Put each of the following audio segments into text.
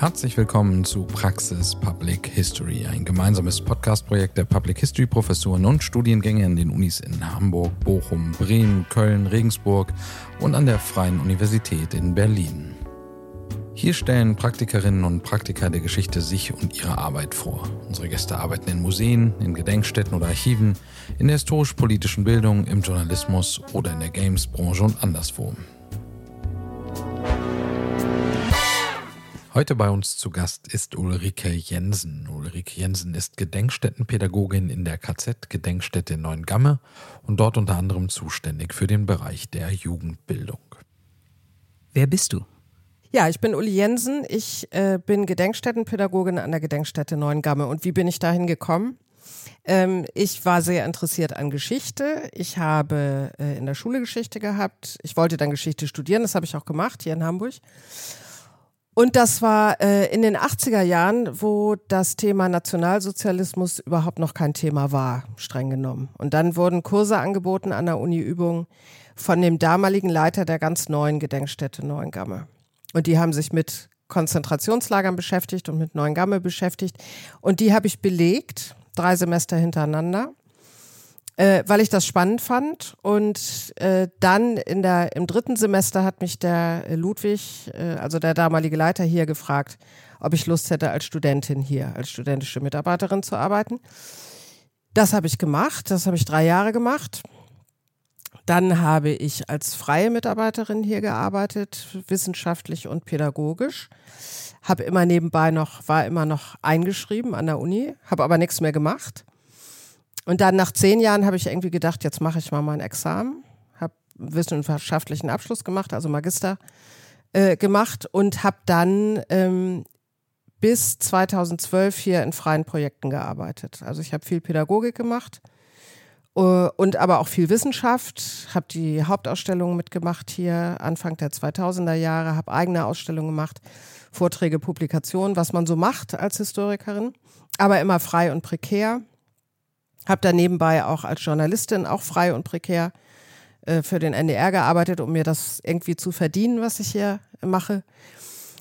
Herzlich willkommen zu Praxis Public History, ein gemeinsames Podcast-Projekt der Public History Professuren und Studiengänge an den Unis in Hamburg, Bochum, Bremen, Köln, Regensburg und an der Freien Universität in Berlin. Hier stellen Praktikerinnen und Praktiker der Geschichte sich und ihre Arbeit vor. Unsere Gäste arbeiten in Museen, in Gedenkstätten oder Archiven, in der historisch-politischen Bildung, im Journalismus oder in der Games-Branche und anderswo. Heute bei uns zu Gast ist Ulrike Jensen. Ulrike Jensen ist Gedenkstättenpädagogin in der KZ-Gedenkstätte Neuengamme und dort unter anderem zuständig für den Bereich der Jugendbildung. Wer bist du? Ja, ich bin Uli Jensen. Ich äh, bin Gedenkstättenpädagogin an der Gedenkstätte Neuengamme. Und wie bin ich dahin gekommen? Ähm, ich war sehr interessiert an Geschichte. Ich habe äh, in der Schule Geschichte gehabt. Ich wollte dann Geschichte studieren. Das habe ich auch gemacht hier in Hamburg. Und das war äh, in den 80er Jahren, wo das Thema Nationalsozialismus überhaupt noch kein Thema war, streng genommen. Und dann wurden Kurse angeboten an der Uni-Übung von dem damaligen Leiter der ganz neuen Gedenkstätte Neuengamme. Und die haben sich mit Konzentrationslagern beschäftigt und mit Neuengamme beschäftigt. Und die habe ich belegt, drei Semester hintereinander äh, weil ich das spannend fand. Und äh, dann in der, im dritten Semester hat mich der Ludwig, äh, also der damalige Leiter hier, gefragt, ob ich Lust hätte, als Studentin hier, als studentische Mitarbeiterin zu arbeiten. Das habe ich gemacht, das habe ich drei Jahre gemacht. Dann habe ich als freie Mitarbeiterin hier gearbeitet, wissenschaftlich und pädagogisch. Habe immer nebenbei noch, war immer noch eingeschrieben an der Uni, habe aber nichts mehr gemacht. Und dann nach zehn Jahren habe ich irgendwie gedacht, jetzt mache ich mal mein Examen, habe wissenschaftlichen Abschluss gemacht, also Magister äh, gemacht und habe dann ähm, bis 2012 hier in freien Projekten gearbeitet. Also ich habe viel Pädagogik gemacht uh, und aber auch viel Wissenschaft, habe die Hauptausstellungen mitgemacht hier Anfang der 2000er Jahre, habe eigene Ausstellungen gemacht, Vorträge, Publikationen, was man so macht als Historikerin, aber immer frei und prekär habe da nebenbei auch als Journalistin, auch frei und prekär, äh, für den NDR gearbeitet, um mir das irgendwie zu verdienen, was ich hier mache.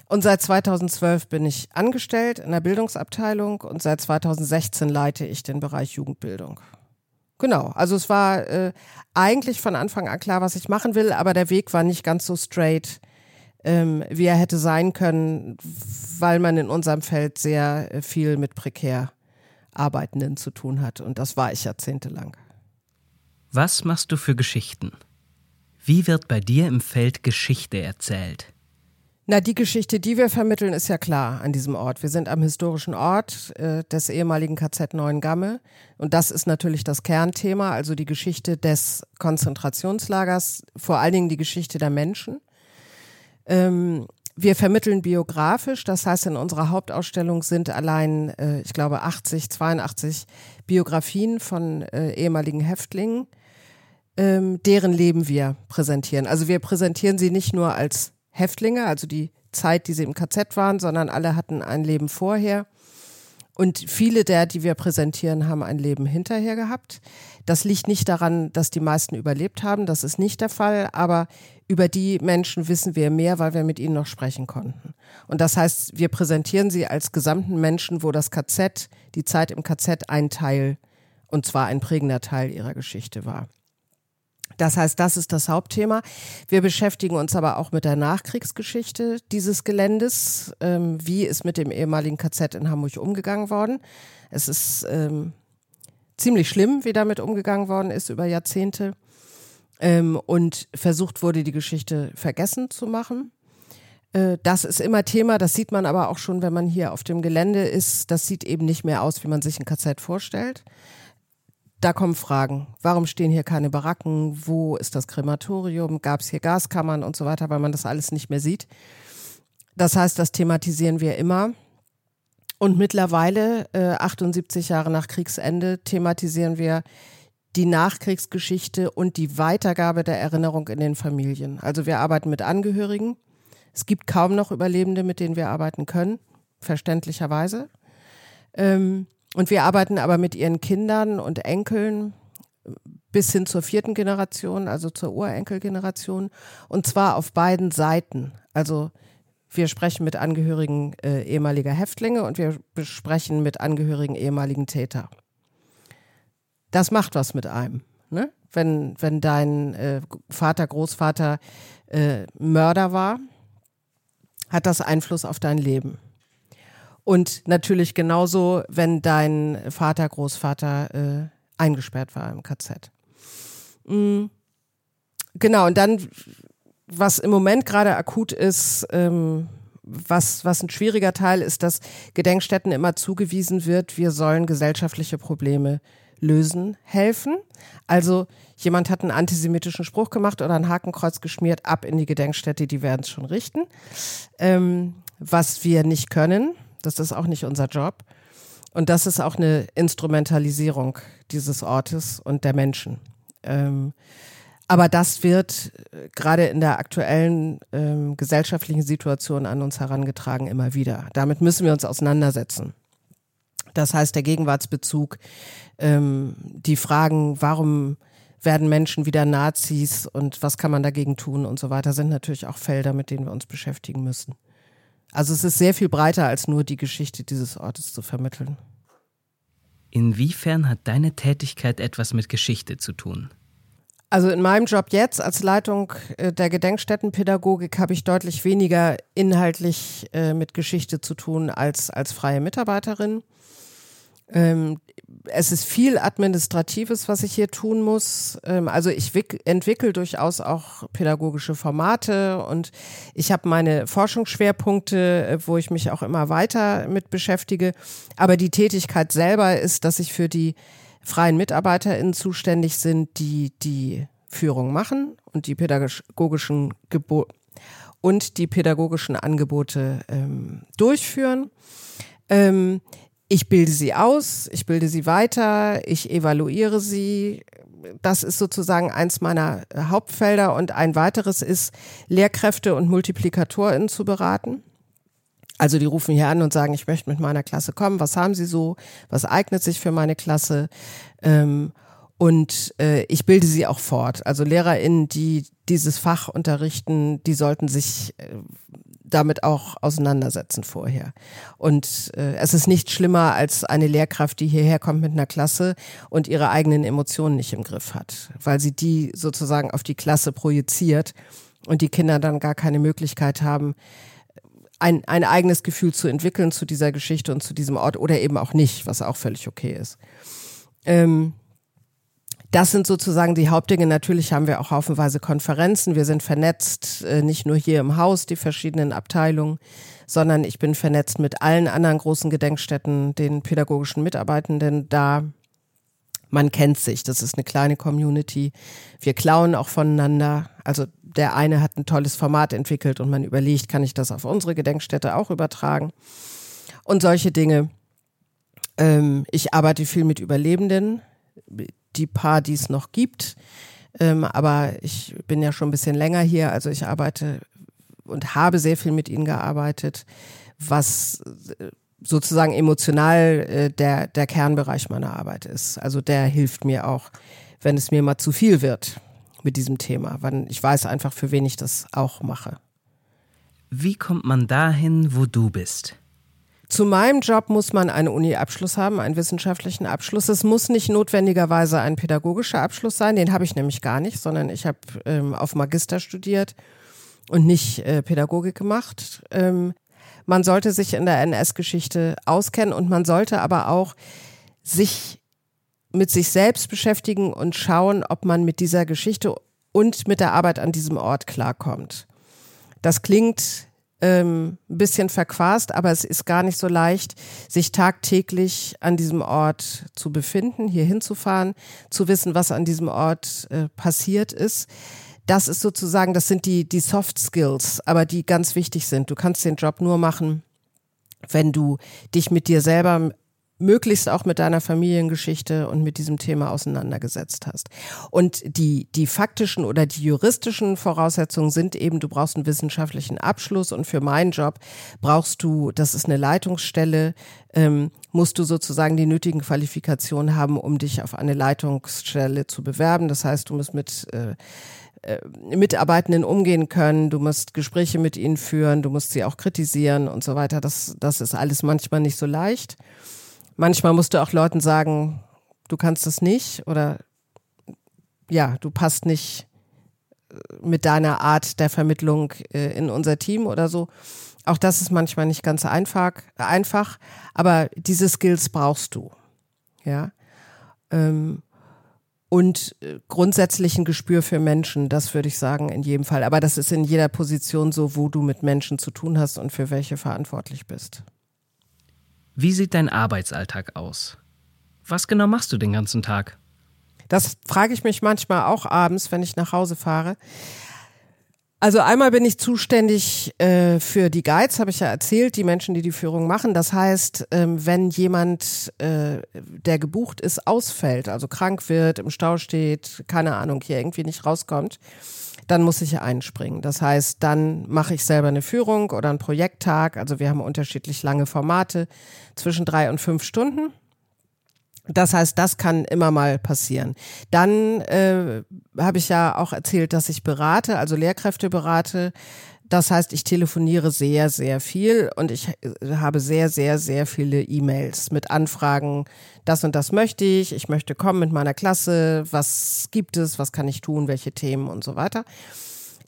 Und seit 2012 bin ich angestellt in der Bildungsabteilung und seit 2016 leite ich den Bereich Jugendbildung. Genau, also es war äh, eigentlich von Anfang an klar, was ich machen will, aber der Weg war nicht ganz so straight, ähm, wie er hätte sein können, weil man in unserem Feld sehr äh, viel mit prekär Arbeitenden zu tun hat. Und das war ich jahrzehntelang. Was machst du für Geschichten? Wie wird bei dir im Feld Geschichte erzählt? Na, die Geschichte, die wir vermitteln, ist ja klar an diesem Ort. Wir sind am historischen Ort äh, des ehemaligen KZ Neuengamme. Und das ist natürlich das Kernthema, also die Geschichte des Konzentrationslagers, vor allen Dingen die Geschichte der Menschen. Ähm, wir vermitteln biografisch, das heißt, in unserer Hauptausstellung sind allein, äh, ich glaube, 80, 82 Biografien von äh, ehemaligen Häftlingen, ähm, deren Leben wir präsentieren. Also wir präsentieren sie nicht nur als Häftlinge, also die Zeit, die sie im KZ waren, sondern alle hatten ein Leben vorher. Und viele der, die wir präsentieren, haben ein Leben hinterher gehabt. Das liegt nicht daran, dass die meisten überlebt haben, das ist nicht der Fall, aber über die Menschen wissen wir mehr, weil wir mit ihnen noch sprechen konnten. Und das heißt, wir präsentieren sie als gesamten Menschen, wo das KZ, die Zeit im KZ ein Teil, und zwar ein prägender Teil ihrer Geschichte war. Das heißt, das ist das Hauptthema. Wir beschäftigen uns aber auch mit der Nachkriegsgeschichte dieses Geländes. Ähm, wie ist mit dem ehemaligen KZ in Hamburg umgegangen worden? Es ist ähm, ziemlich schlimm, wie damit umgegangen worden ist über Jahrzehnte ähm, und versucht wurde, die Geschichte vergessen zu machen. Äh, das ist immer Thema, das sieht man aber auch schon, wenn man hier auf dem Gelände ist. Das sieht eben nicht mehr aus, wie man sich ein KZ vorstellt. Da kommen Fragen. Warum stehen hier keine Baracken? Wo ist das Krematorium? Gab es hier Gaskammern und so weiter, weil man das alles nicht mehr sieht. Das heißt, das thematisieren wir immer. Und mittlerweile, äh, 78 Jahre nach Kriegsende, thematisieren wir die Nachkriegsgeschichte und die Weitergabe der Erinnerung in den Familien. Also wir arbeiten mit Angehörigen. Es gibt kaum noch Überlebende, mit denen wir arbeiten können, verständlicherweise. Ähm, und wir arbeiten aber mit ihren Kindern und Enkeln bis hin zur vierten Generation, also zur Urenkelgeneration, und zwar auf beiden Seiten. Also wir sprechen mit Angehörigen äh, ehemaliger Häftlinge und wir besprechen mit Angehörigen ehemaligen Täter. Das macht was mit einem. Ne? Wenn, wenn dein äh, Vater, Großvater äh, Mörder war, hat das Einfluss auf dein Leben. Und natürlich genauso, wenn dein Vater, Großvater äh, eingesperrt war im KZ. Mhm. Genau, und dann was im Moment gerade akut ist, ähm, was, was ein schwieriger Teil ist, dass Gedenkstätten immer zugewiesen wird, wir sollen gesellschaftliche Probleme lösen, helfen. Also jemand hat einen antisemitischen Spruch gemacht oder ein Hakenkreuz geschmiert, ab in die Gedenkstätte, die werden es schon richten. Ähm, was wir nicht können, das ist auch nicht unser Job. Und das ist auch eine Instrumentalisierung dieses Ortes und der Menschen. Ähm, aber das wird äh, gerade in der aktuellen ähm, gesellschaftlichen Situation an uns herangetragen immer wieder. Damit müssen wir uns auseinandersetzen. Das heißt, der Gegenwartsbezug, ähm, die Fragen, warum werden Menschen wieder Nazis und was kann man dagegen tun und so weiter, sind natürlich auch Felder, mit denen wir uns beschäftigen müssen. Also es ist sehr viel breiter als nur die Geschichte dieses Ortes zu vermitteln. Inwiefern hat deine Tätigkeit etwas mit Geschichte zu tun? Also in meinem Job jetzt als Leitung äh, der Gedenkstättenpädagogik habe ich deutlich weniger inhaltlich äh, mit Geschichte zu tun als als freie Mitarbeiterin. Ähm, es ist viel Administratives, was ich hier tun muss. Ähm, also ich entwickle durchaus auch pädagogische Formate und ich habe meine Forschungsschwerpunkte, äh, wo ich mich auch immer weiter mit beschäftige. Aber die Tätigkeit selber ist, dass ich für die freien MitarbeiterInnen zuständig sind, die die Führung machen und die pädagogischen Gebo und die pädagogischen Angebote ähm, durchführen. Ähm, ich bilde sie aus, ich bilde sie weiter, ich evaluiere sie. Das ist sozusagen eins meiner Hauptfelder und ein weiteres ist, Lehrkräfte und MultiplikatorInnen zu beraten. Also die rufen hier an und sagen, ich möchte mit meiner Klasse kommen. Was haben Sie so? Was eignet sich für meine Klasse? Ähm, und äh, ich bilde sie auch fort. Also LehrerInnen, die dieses Fach unterrichten, die sollten sich äh, damit auch auseinandersetzen vorher. Und äh, es ist nicht schlimmer als eine Lehrkraft, die hierher kommt mit einer Klasse und ihre eigenen Emotionen nicht im Griff hat, weil sie die sozusagen auf die Klasse projiziert und die Kinder dann gar keine Möglichkeit haben, ein, ein eigenes Gefühl zu entwickeln zu dieser Geschichte und zu diesem Ort oder eben auch nicht, was auch völlig okay ist. Ähm, das sind sozusagen die Hauptdinge. Natürlich haben wir auch haufenweise Konferenzen. Wir sind vernetzt, äh, nicht nur hier im Haus, die verschiedenen Abteilungen, sondern ich bin vernetzt mit allen anderen großen Gedenkstätten, den pädagogischen Mitarbeitenden da. Man kennt sich, das ist eine kleine Community. Wir klauen auch voneinander. Also der eine hat ein tolles Format entwickelt und man überlegt, kann ich das auf unsere Gedenkstätte auch übertragen? Und solche Dinge. Ähm, ich arbeite viel mit Überlebenden, die paar, die es noch gibt. Ähm, aber ich bin ja schon ein bisschen länger hier, also ich arbeite und habe sehr viel mit ihnen gearbeitet, was äh, sozusagen emotional äh, der, der Kernbereich meiner Arbeit ist. Also der hilft mir auch, wenn es mir mal zu viel wird mit diesem Thema, weil ich weiß einfach, für wen ich das auch mache. Wie kommt man dahin, wo du bist? Zu meinem Job muss man einen Uni-Abschluss haben, einen wissenschaftlichen Abschluss. Es muss nicht notwendigerweise ein pädagogischer Abschluss sein, den habe ich nämlich gar nicht, sondern ich habe ähm, auf Magister studiert und nicht äh, Pädagogik gemacht. Ähm, man sollte sich in der NS-Geschichte auskennen und man sollte aber auch sich mit sich selbst beschäftigen und schauen, ob man mit dieser Geschichte und mit der Arbeit an diesem Ort klarkommt. Das klingt ähm, bisschen verquast, aber es ist gar nicht so leicht, sich tagtäglich an diesem Ort zu befinden, hier hinzufahren, zu wissen, was an diesem Ort äh, passiert ist. Das ist sozusagen, das sind die, die Soft Skills, aber die ganz wichtig sind. Du kannst den Job nur machen, wenn du dich mit dir selber möglichst auch mit deiner Familiengeschichte und mit diesem Thema auseinandergesetzt hast. Und die, die faktischen oder die juristischen Voraussetzungen sind eben, du brauchst einen wissenschaftlichen Abschluss und für meinen Job brauchst du, das ist eine Leitungsstelle, ähm, musst du sozusagen die nötigen Qualifikationen haben, um dich auf eine Leitungsstelle zu bewerben. Das heißt, du musst mit äh, äh, Mitarbeitenden umgehen können, du musst Gespräche mit ihnen führen, du musst sie auch kritisieren und so weiter. Das, das ist alles manchmal nicht so leicht. Manchmal musst du auch Leuten sagen, du kannst das nicht oder ja, du passt nicht äh, mit deiner Art der Vermittlung äh, in unser Team oder so. Auch das ist manchmal nicht ganz einfach, einfach aber diese Skills brauchst du. Ja. Ähm, und äh, grundsätzlich ein Gespür für Menschen, das würde ich sagen, in jedem Fall. Aber das ist in jeder Position so, wo du mit Menschen zu tun hast und für welche verantwortlich bist. Wie sieht dein Arbeitsalltag aus? Was genau machst du den ganzen Tag? Das frage ich mich manchmal auch abends, wenn ich nach Hause fahre. Also einmal bin ich zuständig äh, für die Guides, habe ich ja erzählt, die Menschen, die die Führung machen. Das heißt, ähm, wenn jemand, äh, der gebucht ist, ausfällt, also krank wird, im Stau steht, keine Ahnung, hier irgendwie nicht rauskommt, dann muss ich einspringen. Das heißt, dann mache ich selber eine Führung oder einen Projekttag. Also wir haben unterschiedlich lange Formate, zwischen drei und fünf Stunden. Das heißt, das kann immer mal passieren. Dann äh, habe ich ja auch erzählt, dass ich berate, also Lehrkräfte berate. Das heißt, ich telefoniere sehr, sehr viel und ich äh, habe sehr, sehr, sehr viele E-Mails mit Anfragen. Das und das möchte ich. Ich möchte kommen mit meiner Klasse. Was gibt es? Was kann ich tun? Welche Themen und so weiter.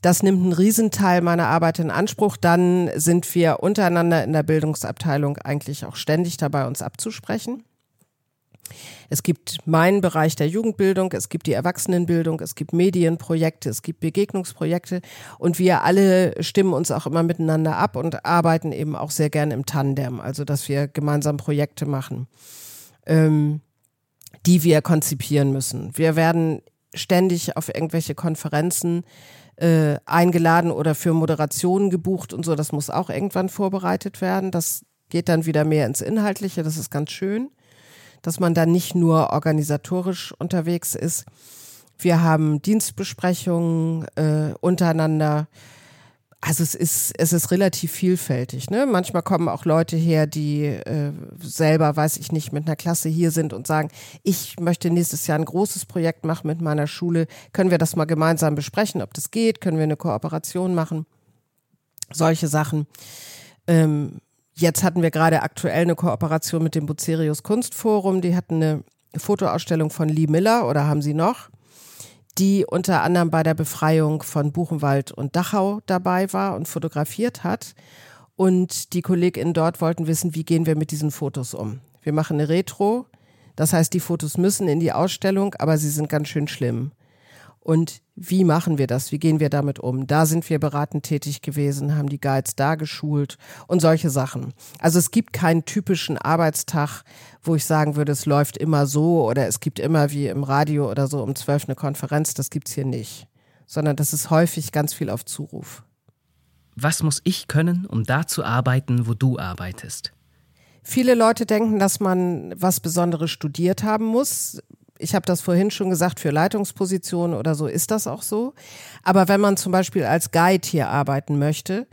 Das nimmt einen Riesenteil meiner Arbeit in Anspruch. Dann sind wir untereinander in der Bildungsabteilung eigentlich auch ständig dabei, uns abzusprechen. Es gibt meinen Bereich der Jugendbildung, es gibt die Erwachsenenbildung, es gibt Medienprojekte, es gibt Begegnungsprojekte und wir alle stimmen uns auch immer miteinander ab und arbeiten eben auch sehr gern im Tandem, also dass wir gemeinsam Projekte machen, ähm, die wir konzipieren müssen. Wir werden ständig auf irgendwelche Konferenzen äh, eingeladen oder für Moderationen gebucht und so. Das muss auch irgendwann vorbereitet werden. Das geht dann wieder mehr ins Inhaltliche. Das ist ganz schön dass man da nicht nur organisatorisch unterwegs ist. Wir haben Dienstbesprechungen äh, untereinander. Also es ist, es ist relativ vielfältig. Ne? Manchmal kommen auch Leute her, die äh, selber, weiß ich nicht, mit einer Klasse hier sind und sagen, ich möchte nächstes Jahr ein großes Projekt machen mit meiner Schule. Können wir das mal gemeinsam besprechen, ob das geht? Können wir eine Kooperation machen? Solche Sachen. Ähm, Jetzt hatten wir gerade aktuell eine Kooperation mit dem Bucerius Kunstforum. Die hatten eine Fotoausstellung von Lee Miller oder haben sie noch, die unter anderem bei der Befreiung von Buchenwald und Dachau dabei war und fotografiert hat. Und die KollegInnen dort wollten wissen, wie gehen wir mit diesen Fotos um. Wir machen eine Retro. Das heißt, die Fotos müssen in die Ausstellung, aber sie sind ganz schön schlimm. Und wie machen wir das? Wie gehen wir damit um? Da sind wir beratend tätig gewesen, haben die Guides da geschult und solche Sachen. Also es gibt keinen typischen Arbeitstag, wo ich sagen würde, es läuft immer so oder es gibt immer wie im Radio oder so um zwölf eine Konferenz. Das gibt's hier nicht, sondern das ist häufig ganz viel auf Zuruf. Was muss ich können, um da zu arbeiten, wo du arbeitest? Viele Leute denken, dass man was Besonderes studiert haben muss ich habe das vorhin schon gesagt, für Leitungspositionen oder so ist das auch so. Aber wenn man zum Beispiel als Guide hier arbeiten möchte,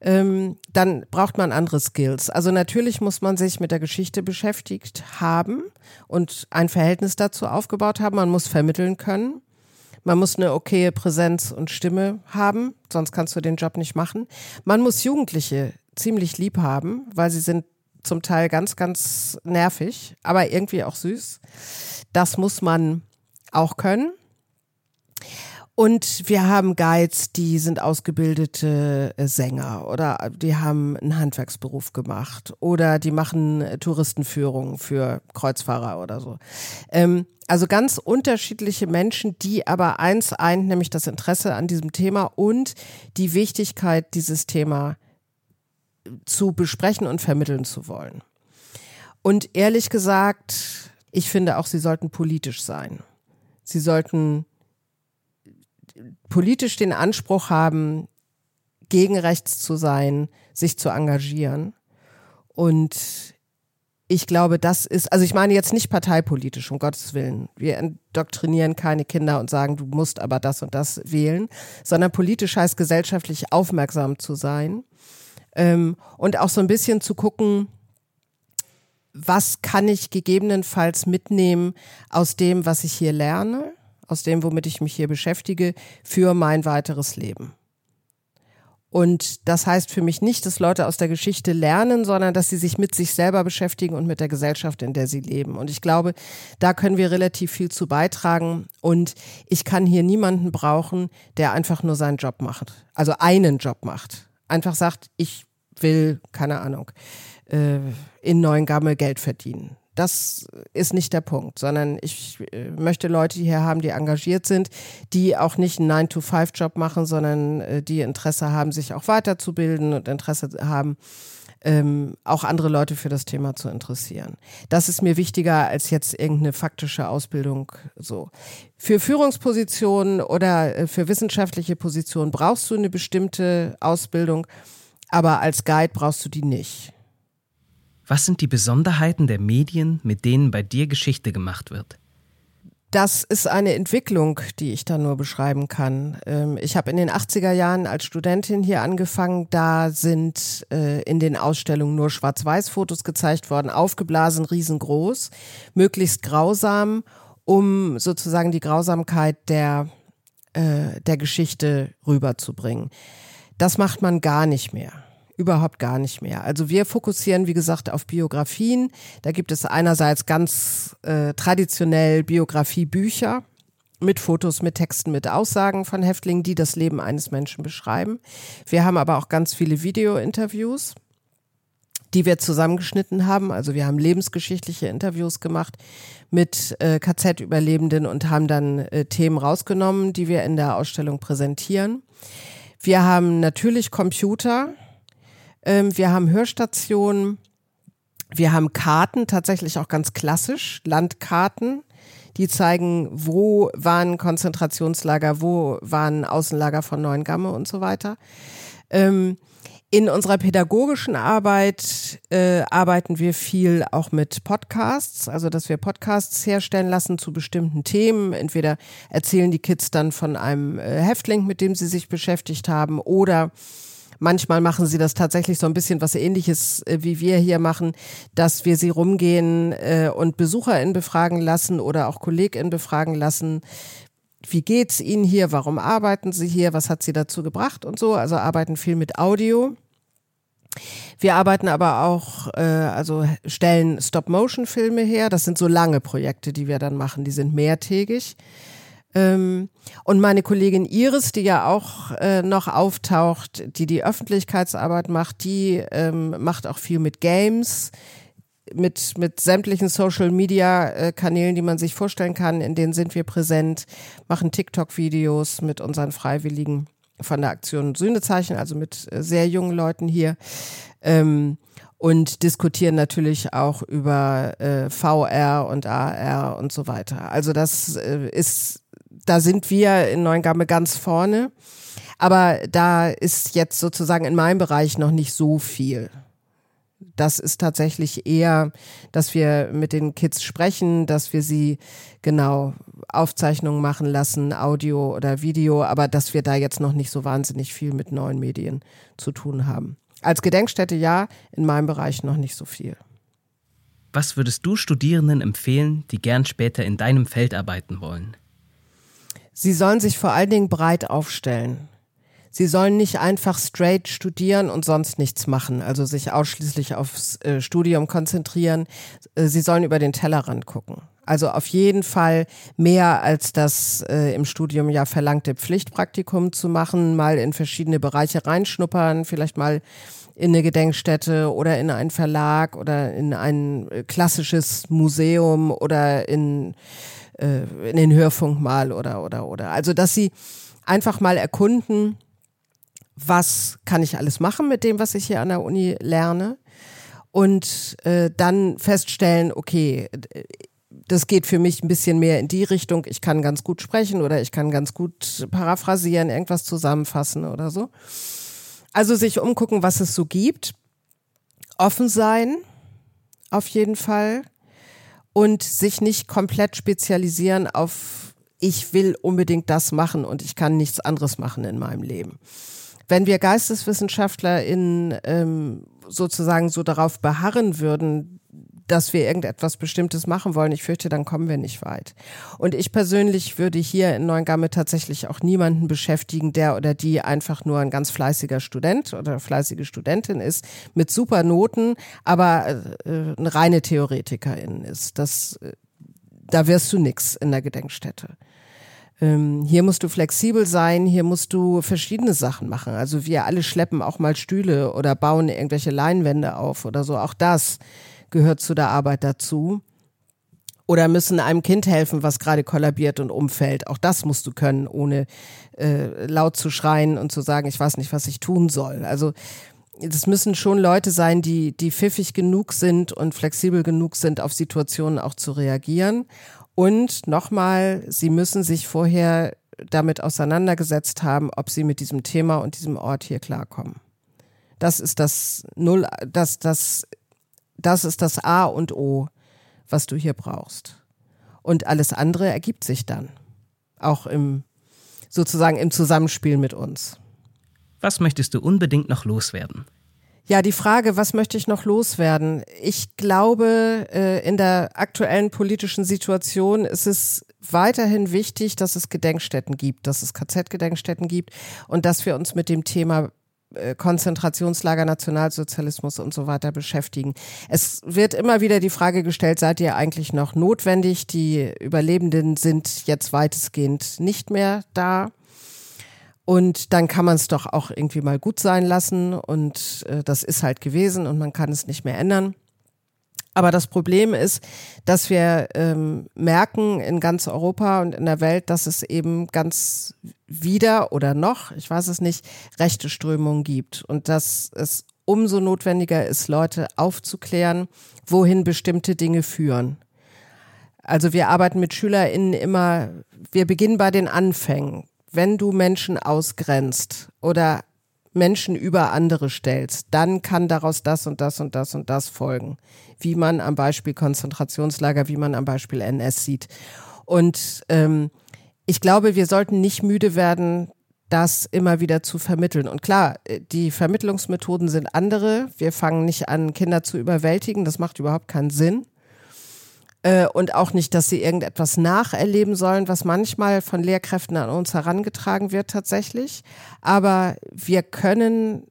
ähm, dann braucht man andere Skills. Also natürlich muss man sich mit der Geschichte beschäftigt haben und ein Verhältnis dazu aufgebaut haben. Man muss vermitteln können. Man muss eine okaye Präsenz und Stimme haben, sonst kannst du den Job nicht machen. Man muss Jugendliche ziemlich lieb haben, weil sie sind zum Teil ganz, ganz nervig, aber irgendwie auch süß. Das muss man auch können. Und wir haben Guides, die sind ausgebildete äh, Sänger oder die haben einen Handwerksberuf gemacht oder die machen Touristenführungen für Kreuzfahrer oder so. Ähm, also ganz unterschiedliche Menschen, die aber eins eint, nämlich das Interesse an diesem Thema und die Wichtigkeit, dieses Thema zu besprechen und vermitteln zu wollen. Und ehrlich gesagt, ich finde auch, sie sollten politisch sein. Sie sollten politisch den Anspruch haben, gegen rechts zu sein, sich zu engagieren. Und ich glaube, das ist, also ich meine jetzt nicht parteipolitisch, um Gottes Willen. Wir indoktrinieren keine Kinder und sagen, du musst aber das und das wählen, sondern politisch heißt gesellschaftlich aufmerksam zu sein ähm, und auch so ein bisschen zu gucken, was kann ich gegebenenfalls mitnehmen aus dem, was ich hier lerne? aus dem, womit ich mich hier beschäftige, für mein weiteres Leben. Und das heißt für mich nicht, dass Leute aus der Geschichte lernen, sondern dass sie sich mit sich selber beschäftigen und mit der Gesellschaft, in der sie leben. Und ich glaube, da können wir relativ viel zu beitragen. Und ich kann hier niemanden brauchen, der einfach nur seinen Job macht. Also einen Job macht. Einfach sagt, ich will, keine Ahnung, äh, in neuen Gamme Geld verdienen. Das ist nicht der Punkt, sondern ich äh, möchte Leute hier haben, die engagiert sind, die auch nicht einen 9-to-5-Job machen, sondern äh, die Interesse haben, sich auch weiterzubilden und Interesse haben, ähm, auch andere Leute für das Thema zu interessieren. Das ist mir wichtiger als jetzt irgendeine faktische Ausbildung so. Für Führungspositionen oder äh, für wissenschaftliche Positionen brauchst du eine bestimmte Ausbildung, aber als Guide brauchst du die nicht. Was sind die Besonderheiten der Medien, mit denen bei dir Geschichte gemacht wird? Das ist eine Entwicklung, die ich da nur beschreiben kann. Ähm, ich habe in den 80er Jahren als Studentin hier angefangen. Da sind äh, in den Ausstellungen nur Schwarz-Weiß-Fotos gezeigt worden, aufgeblasen, riesengroß, möglichst grausam, um sozusagen die Grausamkeit der, äh, der Geschichte rüberzubringen. Das macht man gar nicht mehr überhaupt gar nicht mehr. Also wir fokussieren, wie gesagt, auf Biografien. Da gibt es einerseits ganz äh, traditionell Biografiebücher mit Fotos, mit Texten, mit Aussagen von Häftlingen, die das Leben eines Menschen beschreiben. Wir haben aber auch ganz viele Video-Interviews, die wir zusammengeschnitten haben. Also wir haben lebensgeschichtliche Interviews gemacht mit äh, KZ-Überlebenden und haben dann äh, Themen rausgenommen, die wir in der Ausstellung präsentieren. Wir haben natürlich Computer, ähm, wir haben Hörstationen, wir haben Karten, tatsächlich auch ganz klassisch, Landkarten. Die zeigen, wo waren Konzentrationslager, wo waren Außenlager von Neuengamme und so weiter. Ähm, in unserer pädagogischen Arbeit äh, arbeiten wir viel auch mit Podcasts, also dass wir Podcasts herstellen lassen zu bestimmten Themen. Entweder erzählen die Kids dann von einem äh, Häftling, mit dem sie sich beschäftigt haben, oder Manchmal machen sie das tatsächlich so ein bisschen was ähnliches, äh, wie wir hier machen, dass wir sie rumgehen äh, und BesucherInnen befragen lassen oder auch KollegInnen befragen lassen. Wie geht's Ihnen hier? Warum arbeiten Sie hier? Was hat Sie dazu gebracht und so? Also arbeiten viel mit Audio. Wir arbeiten aber auch, äh, also stellen Stop-Motion-Filme her. Das sind so lange Projekte, die wir dann machen. Die sind mehrtägig. Ähm, und meine Kollegin Iris, die ja auch äh, noch auftaucht, die die Öffentlichkeitsarbeit macht, die ähm, macht auch viel mit Games, mit, mit sämtlichen Social Media äh, die man sich vorstellen kann, in denen sind wir präsent, machen TikTok-Videos mit unseren Freiwilligen von der Aktion Sühnezeichen, also mit äh, sehr jungen Leuten hier. Ähm, und diskutieren natürlich auch über äh, VR und AR und so weiter. Also das äh, ist da sind wir in Neuengamme ganz vorne. Aber da ist jetzt sozusagen in meinem Bereich noch nicht so viel. Das ist tatsächlich eher, dass wir mit den Kids sprechen, dass wir sie genau Aufzeichnungen machen lassen, Audio oder Video, aber dass wir da jetzt noch nicht so wahnsinnig viel mit neuen Medien zu tun haben. Als Gedenkstätte ja, in meinem Bereich noch nicht so viel. Was würdest du Studierenden empfehlen, die gern später in deinem Feld arbeiten wollen? Sie sollen sich vor allen Dingen breit aufstellen. Sie sollen nicht einfach straight studieren und sonst nichts machen, also sich ausschließlich aufs äh, Studium konzentrieren. Äh, sie sollen über den Tellerrand gucken. Also auf jeden Fall mehr als das äh, im Studium ja verlangte Pflichtpraktikum zu machen, mal in verschiedene Bereiche reinschnuppern, vielleicht mal in eine Gedenkstätte oder in einen Verlag oder in ein äh, klassisches Museum oder in äh, in den Hörfunk mal oder oder oder. Also dass sie einfach mal erkunden, was kann ich alles machen mit dem, was ich hier an der Uni lerne und äh, dann feststellen, okay, das geht für mich ein bisschen mehr in die Richtung, ich kann ganz gut sprechen oder ich kann ganz gut paraphrasieren, irgendwas zusammenfassen oder so. Also sich umgucken, was es so gibt. Offen sein, auf jeden Fall und sich nicht komplett spezialisieren auf, ich will unbedingt das machen und ich kann nichts anderes machen in meinem Leben. Wenn wir GeisteswissenschaftlerInnen ähm, sozusagen so darauf beharren würden, dass wir irgendetwas Bestimmtes machen wollen, ich fürchte, dann kommen wir nicht weit. Und ich persönlich würde hier in Neuengamme tatsächlich auch niemanden beschäftigen, der oder die einfach nur ein ganz fleißiger Student oder fleißige Studentin ist, mit super Noten, aber äh, eine reine Theoretikerin ist. Das, äh, da wirst du nix in der Gedenkstätte. Ähm, hier musst du flexibel sein, hier musst du verschiedene Sachen machen. Also wir alle schleppen auch mal Stühle oder bauen irgendwelche Leinwände auf oder so. Auch das gehört zu der Arbeit dazu. Oder müssen einem Kind helfen, was gerade kollabiert und umfällt. Auch das musst du können, ohne äh, laut zu schreien und zu sagen, ich weiß nicht, was ich tun soll. Also das müssen schon Leute sein, die, die pfiffig genug sind und flexibel genug sind, auf Situationen auch zu reagieren. Und nochmal, sie müssen sich vorher damit auseinandergesetzt haben, ob sie mit diesem Thema und diesem Ort hier klarkommen. Das ist das Null, das, das das ist das A und O, was du hier brauchst. Und alles andere ergibt sich dann. Auch im, sozusagen im Zusammenspiel mit uns. Was möchtest du unbedingt noch loswerden? Ja, die Frage, was möchte ich noch loswerden? Ich glaube, äh, in der aktuellen politischen Situation ist es weiterhin wichtig, dass es Gedenkstätten gibt, dass es KZ-Gedenkstätten gibt und dass wir uns mit dem Thema äh, Konzentrationslager, Nationalsozialismus und so weiter beschäftigen. Es wird immer wieder die Frage gestellt, seid ihr eigentlich noch notwendig? Die Überlebenden sind jetzt weitestgehend nicht mehr da. Und dann kann man es doch auch irgendwie mal gut sein lassen und äh, das ist halt gewesen und man kann es nicht mehr ändern. Aber das Problem ist, dass wir ähm, merken in ganz Europa und in der Welt, dass es eben ganz wieder oder noch, ich weiß es nicht, rechte Strömungen gibt und dass es umso notwendiger ist, Leute aufzuklären, wohin bestimmte Dinge führen. Also wir arbeiten mit SchülerInnen immer, wir beginnen bei den Anfängen. Wenn du Menschen ausgrenzt oder Menschen über andere stellst, dann kann daraus das und das und das und das folgen. Wie man am Beispiel Konzentrationslager, wie man am Beispiel NS sieht. Und ähm, ich glaube, wir sollten nicht müde werden, das immer wieder zu vermitteln. Und klar, äh, die Vermittlungsmethoden sind andere. Wir fangen nicht an, Kinder zu überwältigen. Das macht überhaupt keinen Sinn. Äh, und auch nicht, dass sie irgendetwas nacherleben sollen, was manchmal von Lehrkräften an uns herangetragen wird tatsächlich. Aber wir können,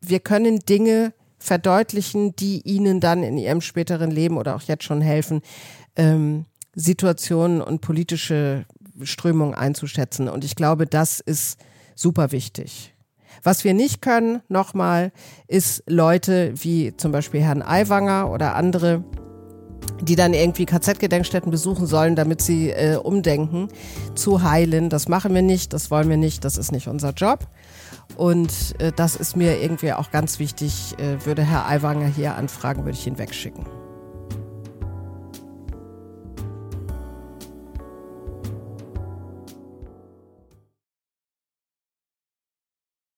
wir können Dinge verdeutlichen, die ihnen dann in ihrem späteren Leben oder auch jetzt schon helfen, ähm, Situationen und politische Strömungen einzuschätzen. Und ich glaube, das ist super wichtig. Was wir nicht können, nochmal, ist Leute wie zum Beispiel Herrn Aiwanger oder andere, die dann irgendwie KZ-Gedenkstätten besuchen sollen, damit sie äh, umdenken, zu heilen. Das machen wir nicht, das wollen wir nicht, das ist nicht unser Job. Und äh, das ist mir irgendwie auch ganz wichtig. Äh, würde Herr Aiwanger hier anfragen, würde ich ihn wegschicken.